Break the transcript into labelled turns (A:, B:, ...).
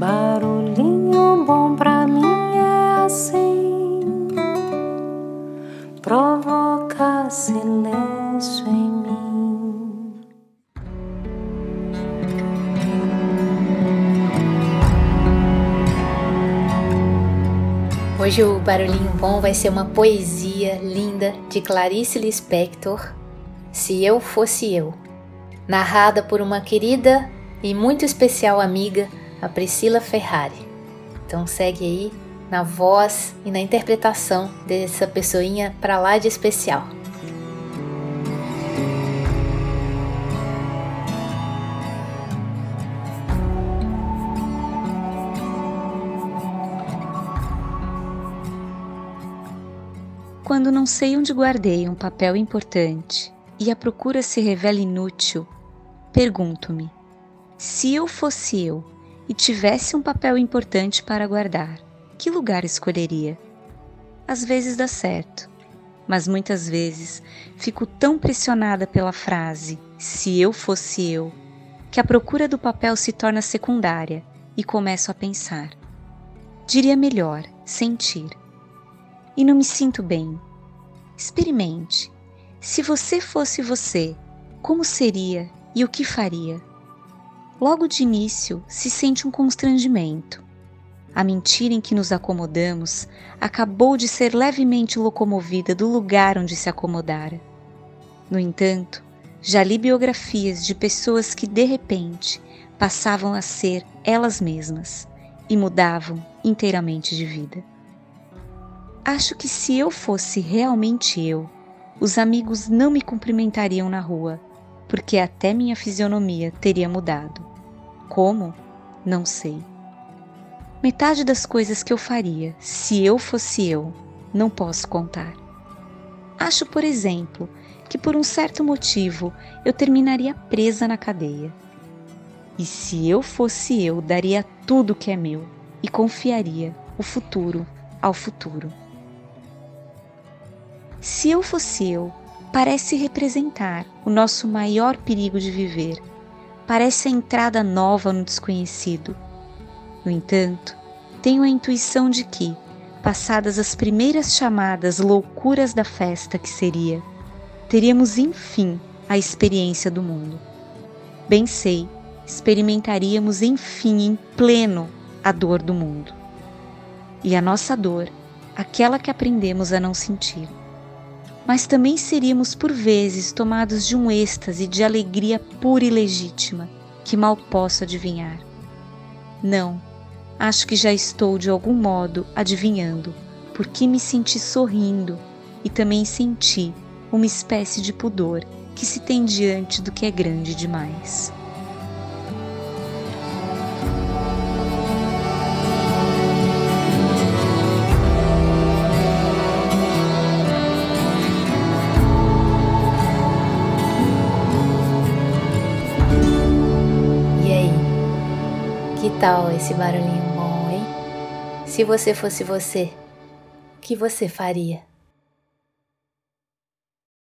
A: Barulhinho bom pra mim é assim, provoca silêncio em mim.
B: Hoje o Barulhinho Bom vai ser uma poesia linda de Clarice Lispector, Se Eu Fosse Eu, narrada por uma querida e muito especial amiga, a Priscila Ferrari. Então segue aí na voz e na interpretação dessa pessoinha para lá de especial.
C: Quando não sei onde guardei um papel importante e a procura se revela inútil, pergunto-me: se eu fosse eu e tivesse um papel importante para guardar, que lugar escolheria? Às vezes dá certo, mas muitas vezes fico tão pressionada pela frase se eu fosse eu, que a procura do papel se torna secundária e começo a pensar. Diria melhor, sentir. E não me sinto bem. Experimente. Se você fosse você, como seria e o que faria? Logo de início se sente um constrangimento. A mentira em que nos acomodamos acabou de ser levemente locomovida do lugar onde se acomodara. No entanto, já li biografias de pessoas que de repente passavam a ser elas mesmas e mudavam inteiramente de vida. Acho que se eu fosse realmente eu, os amigos não me cumprimentariam na rua, porque até minha fisionomia teria mudado. Como? Não sei. Metade das coisas que eu faria se eu fosse eu, não posso contar. Acho, por exemplo, que por um certo motivo eu terminaria presa na cadeia. E se eu fosse eu, daria tudo que é meu e confiaria o futuro ao futuro. Se eu fosse eu, parece representar o nosso maior perigo de viver parece a entrada nova no desconhecido. No entanto, tenho a intuição de que, passadas as primeiras chamadas loucuras da festa que seria, teríamos enfim a experiência do mundo. Bem sei, experimentaríamos enfim em pleno a dor do mundo. E a nossa dor, aquela que aprendemos a não sentir mas também seríamos por vezes tomados de um êxtase de alegria pura e legítima, que mal posso adivinhar. Não, acho que já estou de algum modo adivinhando, porque me senti sorrindo e também senti uma espécie de pudor que se tem diante do que é grande demais.
B: Tal esse barulhinho bom, hein? Se você fosse você, o que você faria?